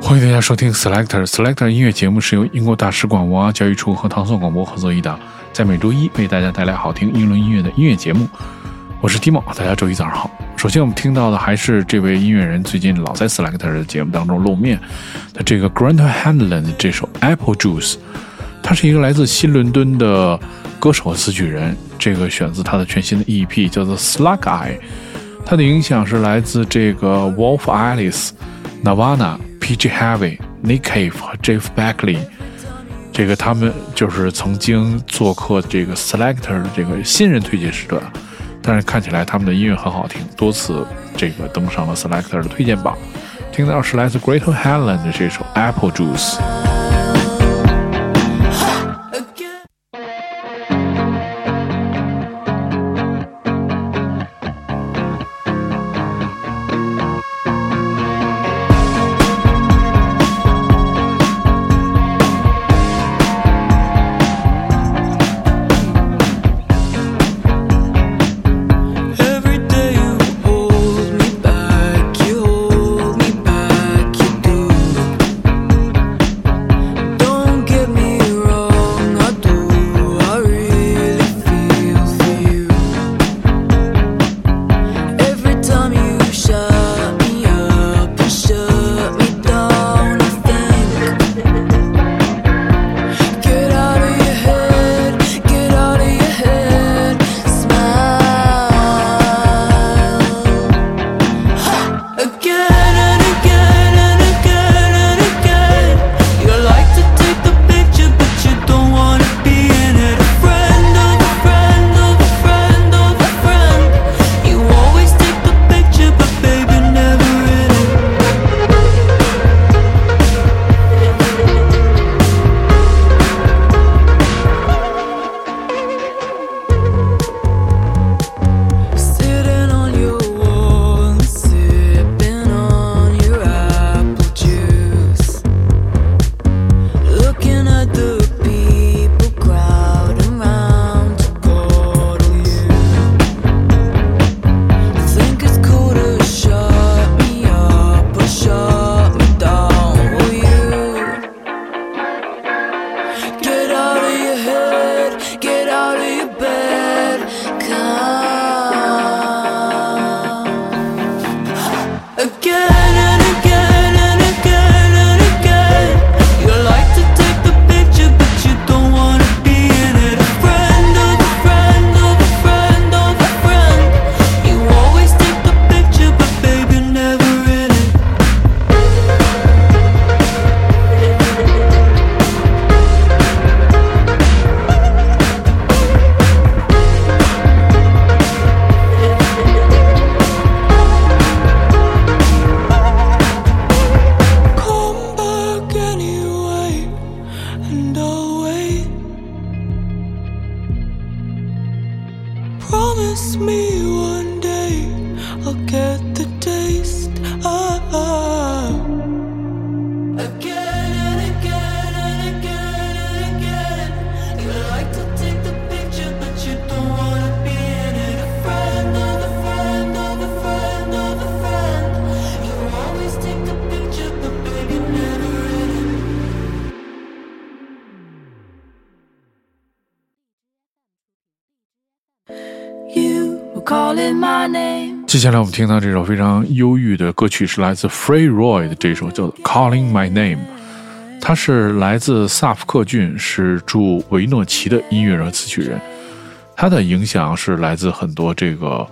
欢迎大家收听 Selector Selector 音乐节目，是由英国大使馆文化教育处和唐宋广播合作一档，在每周一为大家带来好听英伦音乐的音乐节目。我是 Timo，大家周一早上好。首先我们听到的还是这位音乐人最近老在 Selector 的节目当中露面的这个 Grant Hanlon 的这首 Apple Juice。他是一个来自新伦敦的歌手和词曲人，这个选自他的全新的 EP 叫做 Slug Eye。它的影响是来自这个 Wolf Alice、Nirvana。PG Heavy、Nick Cave 和 Jeff Beckley，这个他们就是曾经做客这个 Selector 的这个新人推荐时段，但是看起来他们的音乐很好听，多次这个登上了 Selector 的推荐榜。听到是来自 Great Helen 的这首 Apple Juice。下来我们听到这首非常忧郁的歌曲，是来自 Free Roy 的这首叫做《Calling My Name》。他是来自萨福克郡，是驻维诺奇的音乐人和词曲人。他的影响是来自很多这个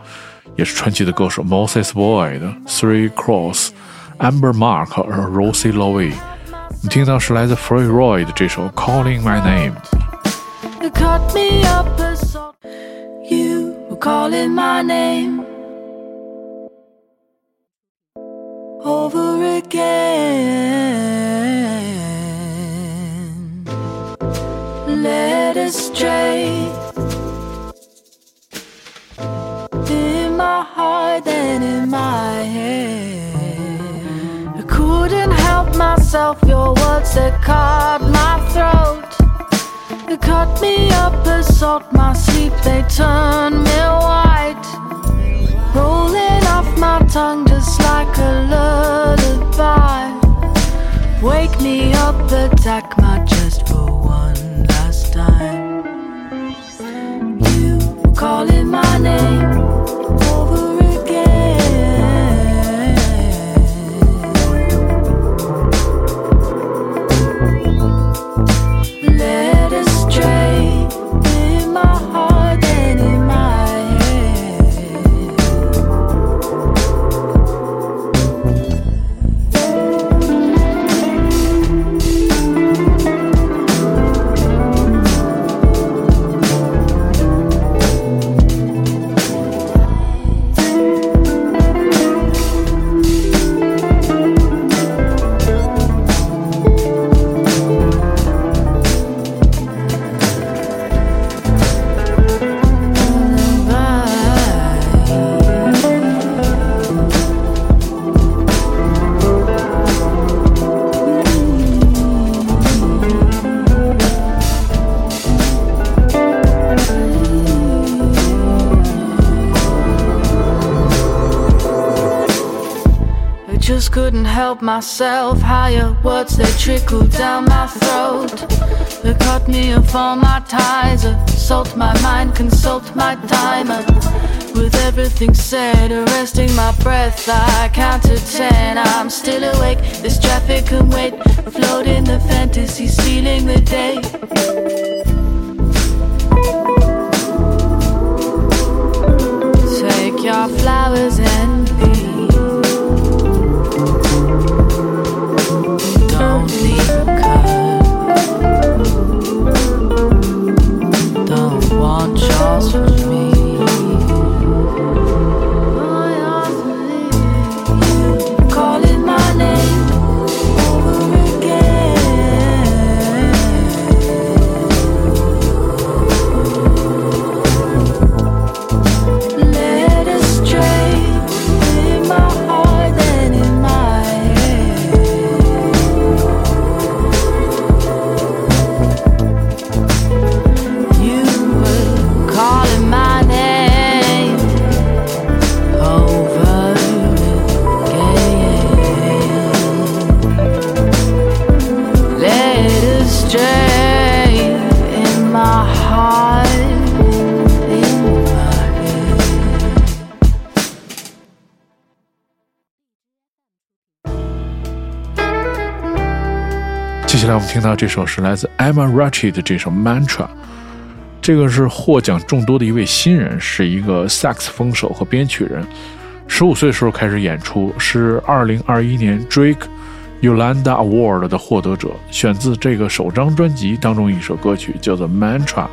也是传奇的歌手，Moses Boyd、Three Cross、Amber Mark 和 Rosie Lowe。我们听到是来自 Free Roy 的这首《Calling My Name》。calling my name over again. Led astray in my heart and in my head. I couldn't help myself, your words that caught my throat. They cut me up as salt, my sleep, they turn me white. Rolling my tongue just like a lullaby. Wake me up, attack my couldn't help myself. Higher words they trickled down my throat. They cut me off all my ties. Assault my mind, consult my timer. With everything said, arresting my breath, I count to ten. I'm still awake. This traffic can wait. Float in the fantasy, stealing the day. Take your flowers and Juan Charles. 听到这首是来自 Emma Ratchett 的这首 Mantra，这个是获奖众多的一位新人，是一个萨克斯风手和编曲人。十五岁时候开始演出，是二零二一年 Drake Yolanda Award 的获得者，选自这个首张专辑当中一首歌曲，叫做 Mantra。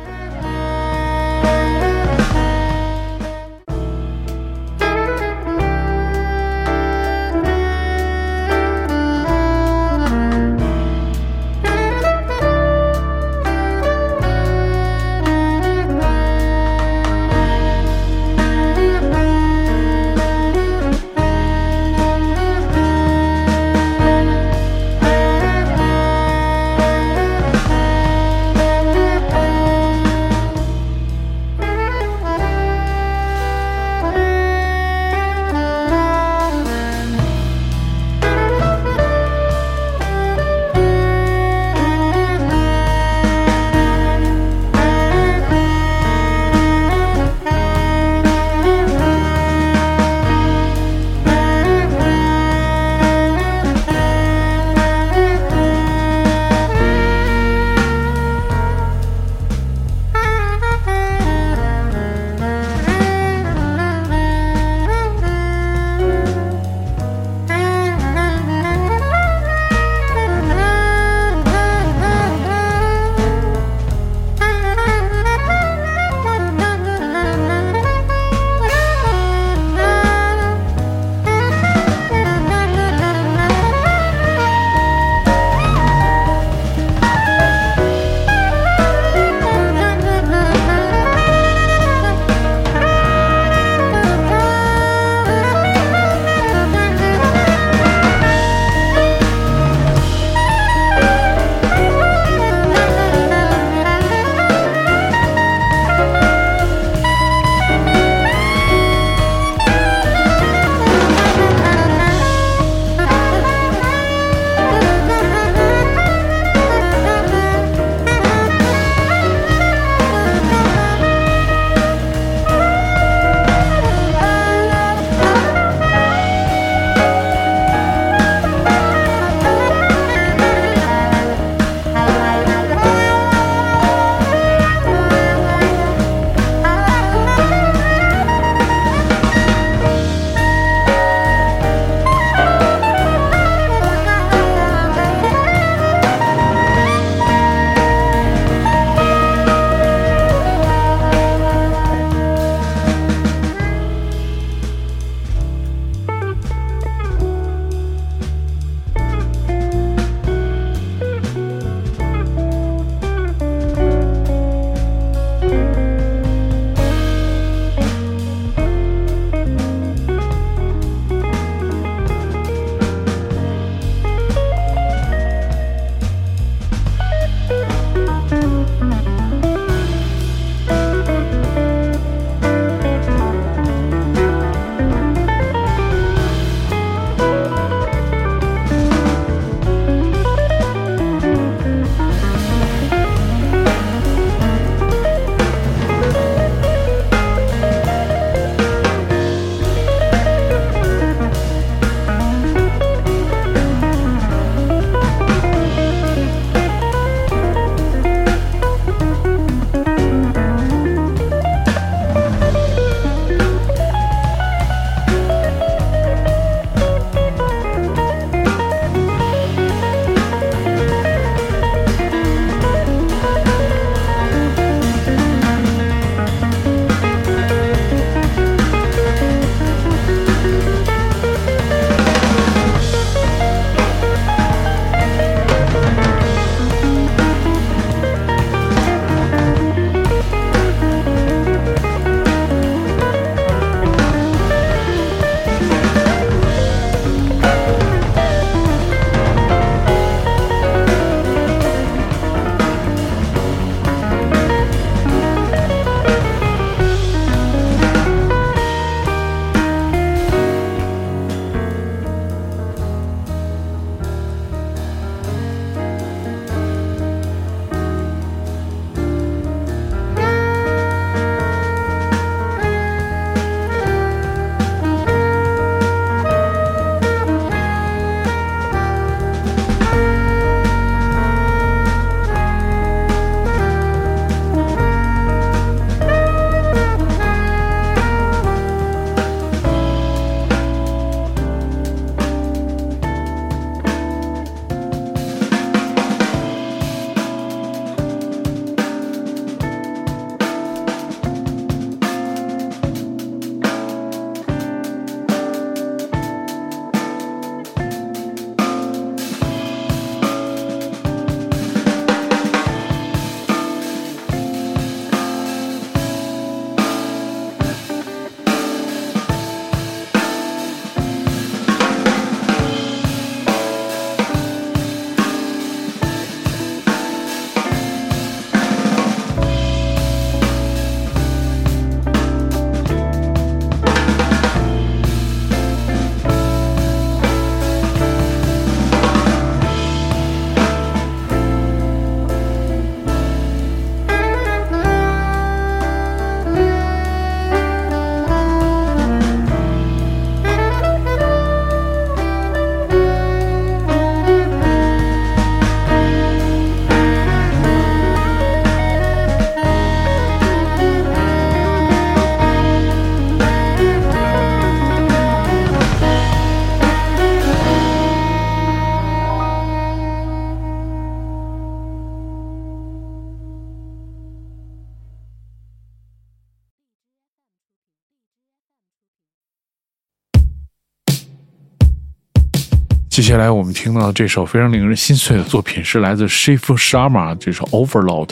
接下来我们听到这首非常令人心碎的作品是来自 Shiv Sharma 这首 Overload。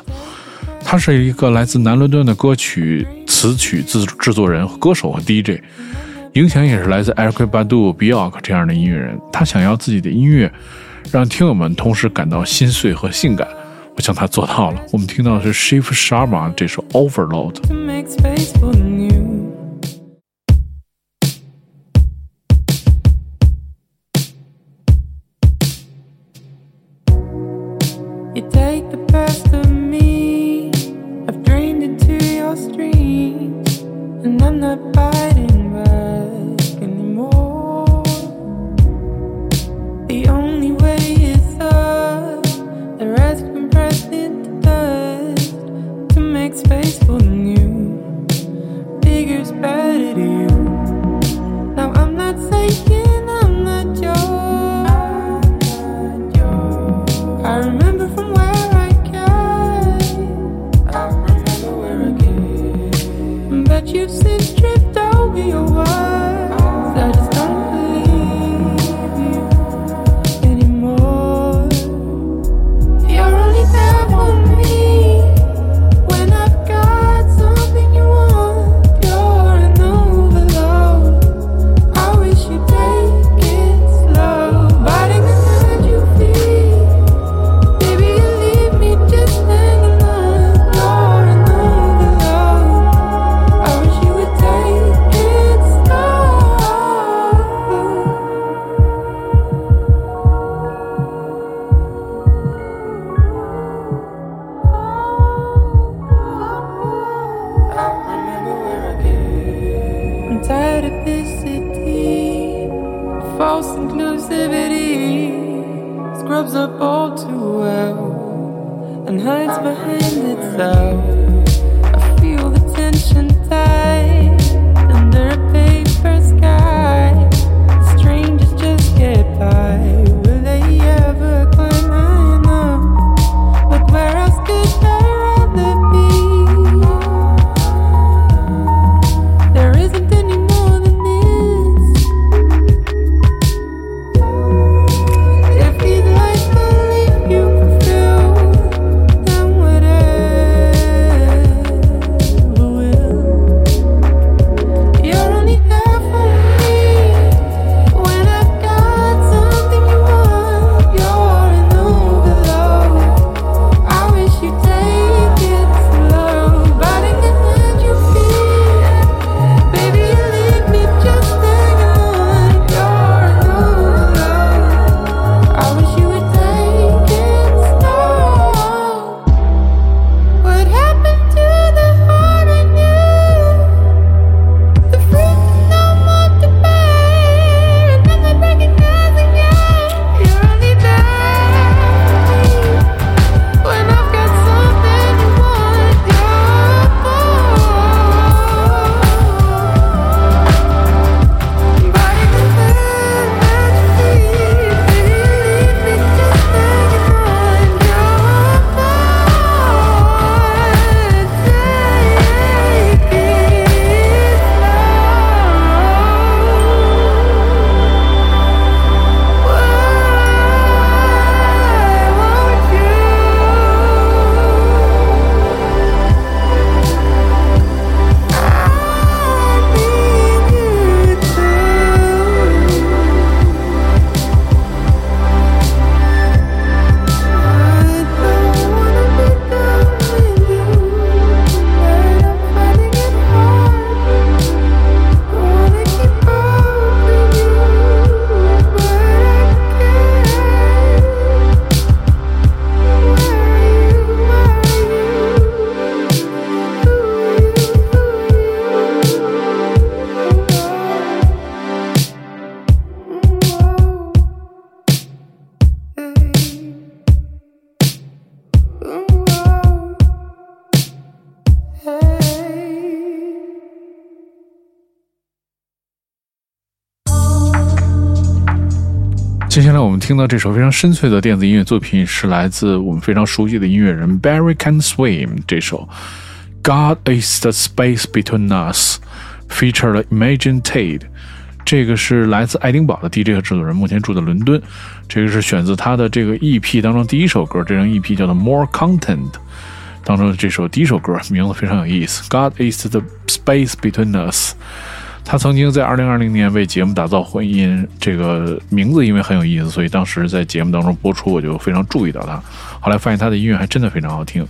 他是一个来自南伦敦的歌曲词曲制制作人、歌手和 DJ，影响也是来自 Eric Badu、Biok 这样的音乐人。他想要自己的音乐让听友们同时感到心碎和性感，我想他做到了。我们听到的是 Shiv Sharma 这首 Overload。make space for new. figures better to you. Now I'm not saying. artificity, false inclusivity scrubs up all too well and hides behind itself. I feel the tension tight under 听到这首非常深邃的电子音乐作品，是来自我们非常熟悉的音乐人 Barry Can Swim。这首《God Is the Space Between Us》featured Imagine Tate。这个是来自爱丁堡的 DJ 和制作人，目前住在伦敦。这个是选自他的这个 EP 当中第一首歌，这张 EP 叫做 More Content 当中的这首第一首歌，名字非常有意思。God is the space between us。他曾经在2020年为节目打造婚姻，这个名字因为很有意思，所以当时在节目当中播出，我就非常注意到他。后来发现他的音乐还真的非常好听。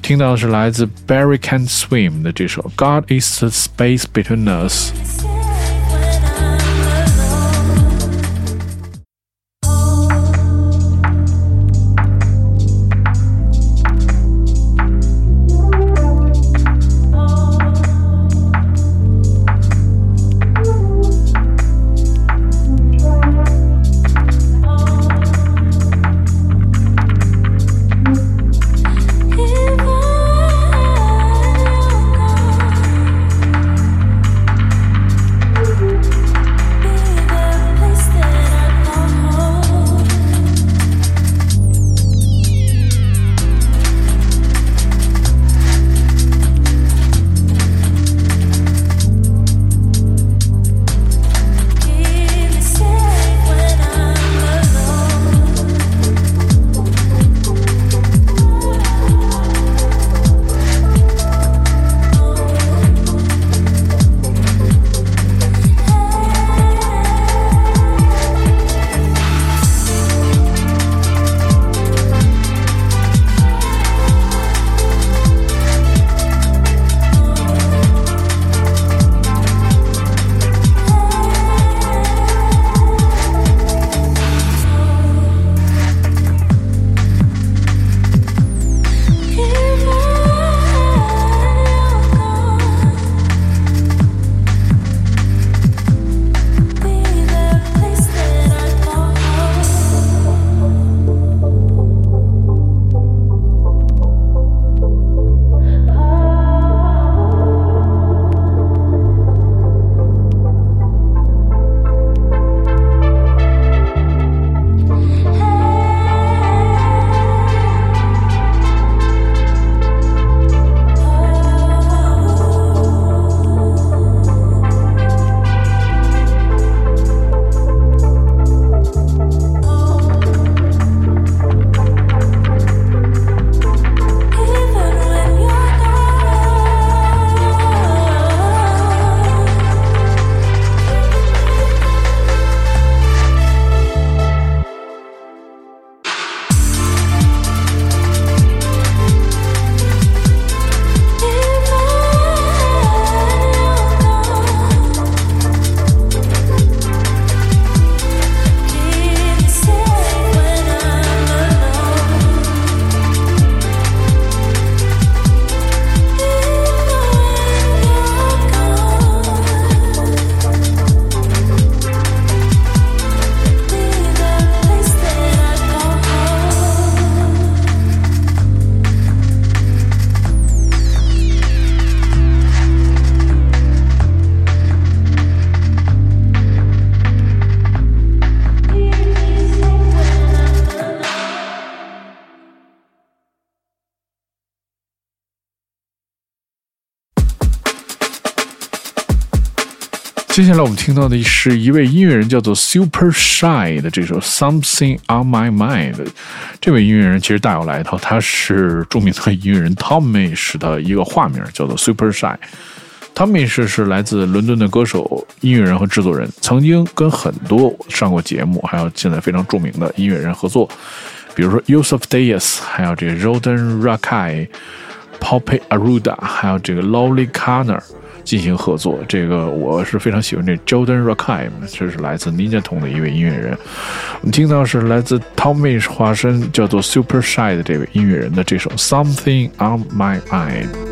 听到的是来自 Barry Can Swim 的这首 God is the space between us。接下来我们听到的是一位音乐人叫做 Super Shy 的这首 Something on My Mind。这位音乐人其实大有来头，他是著名的音乐人 Tommy 的一个化名，叫做 Super Shy。Tommy 是是来自伦敦的歌手、音乐人和制作人，曾经跟很多上过节目，还有现在非常著名的音乐人合作，比如说 Yusuf d a y s 还有这个 Rodan Rakai、Poppy Aruda，还有这个 Lolly Connor。进行合作，这个我是非常喜欢这 Jordan Rakim，这是来自 Ninja Tong 的一位音乐人。我们听到是来自 Tommy 化身叫做 Super Shy 的这位音乐人的这首 Something on My Mind。something on my mind, there's something on my mind.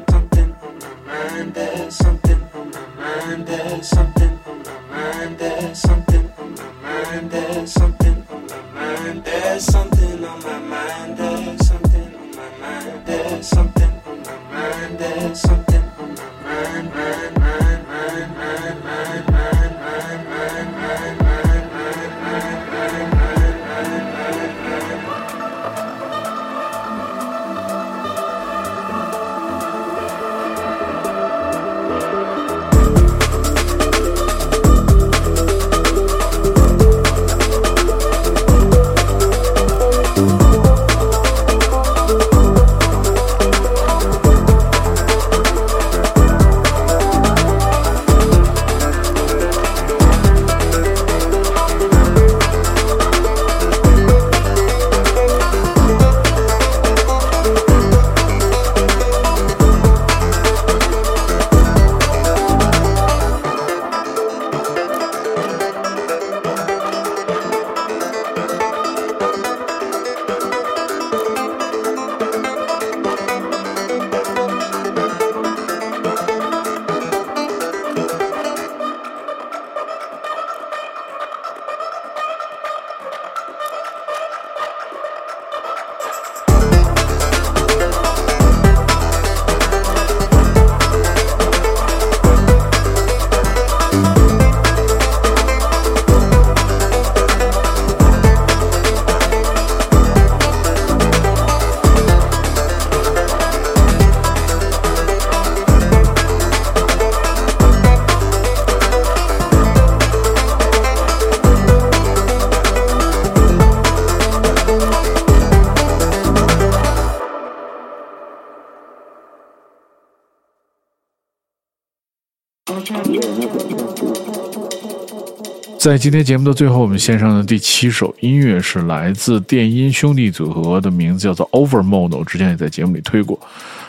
在今天节目的最后，我们献上的第七首音乐是来自电音兄弟组合的名字叫做 Overmono，之前也在节目里推过。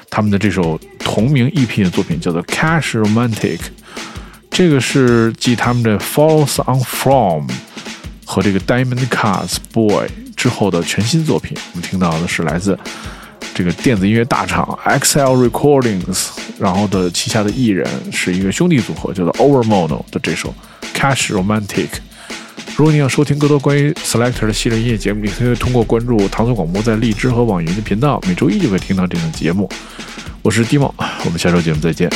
他们的这首同名 EP 的作品叫做 Cash Romantic，这个是继他们的 Falls on From 和这个 Diamond Cars Boy 之后的全新作品。我们听到的是来自这个电子音乐大厂 XL Recordings，然后的旗下的艺人是一个兄弟组合，叫做 Overmono 的这首。Cash Romantic。如果你想收听更多关于 Selector 的系列音乐节目，你可以通过关注唐宋广播在荔枝和网云的频道，每周一就会听到这档节目。我是 Dimo，我们下周节目再见。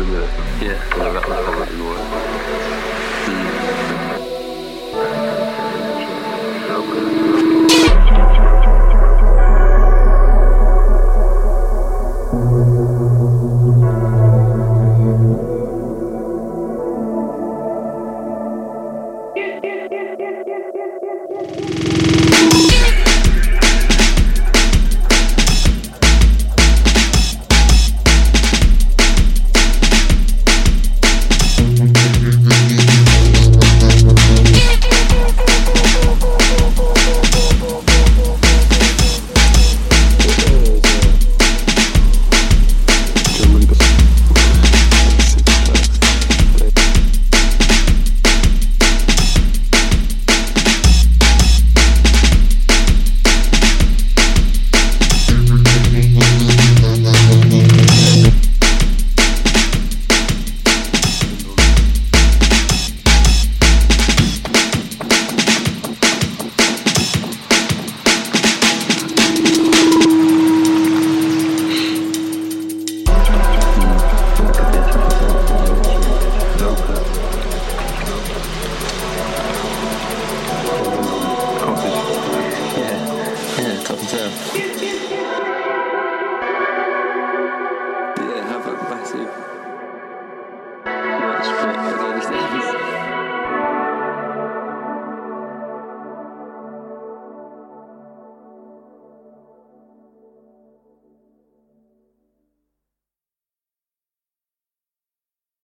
to the yeah.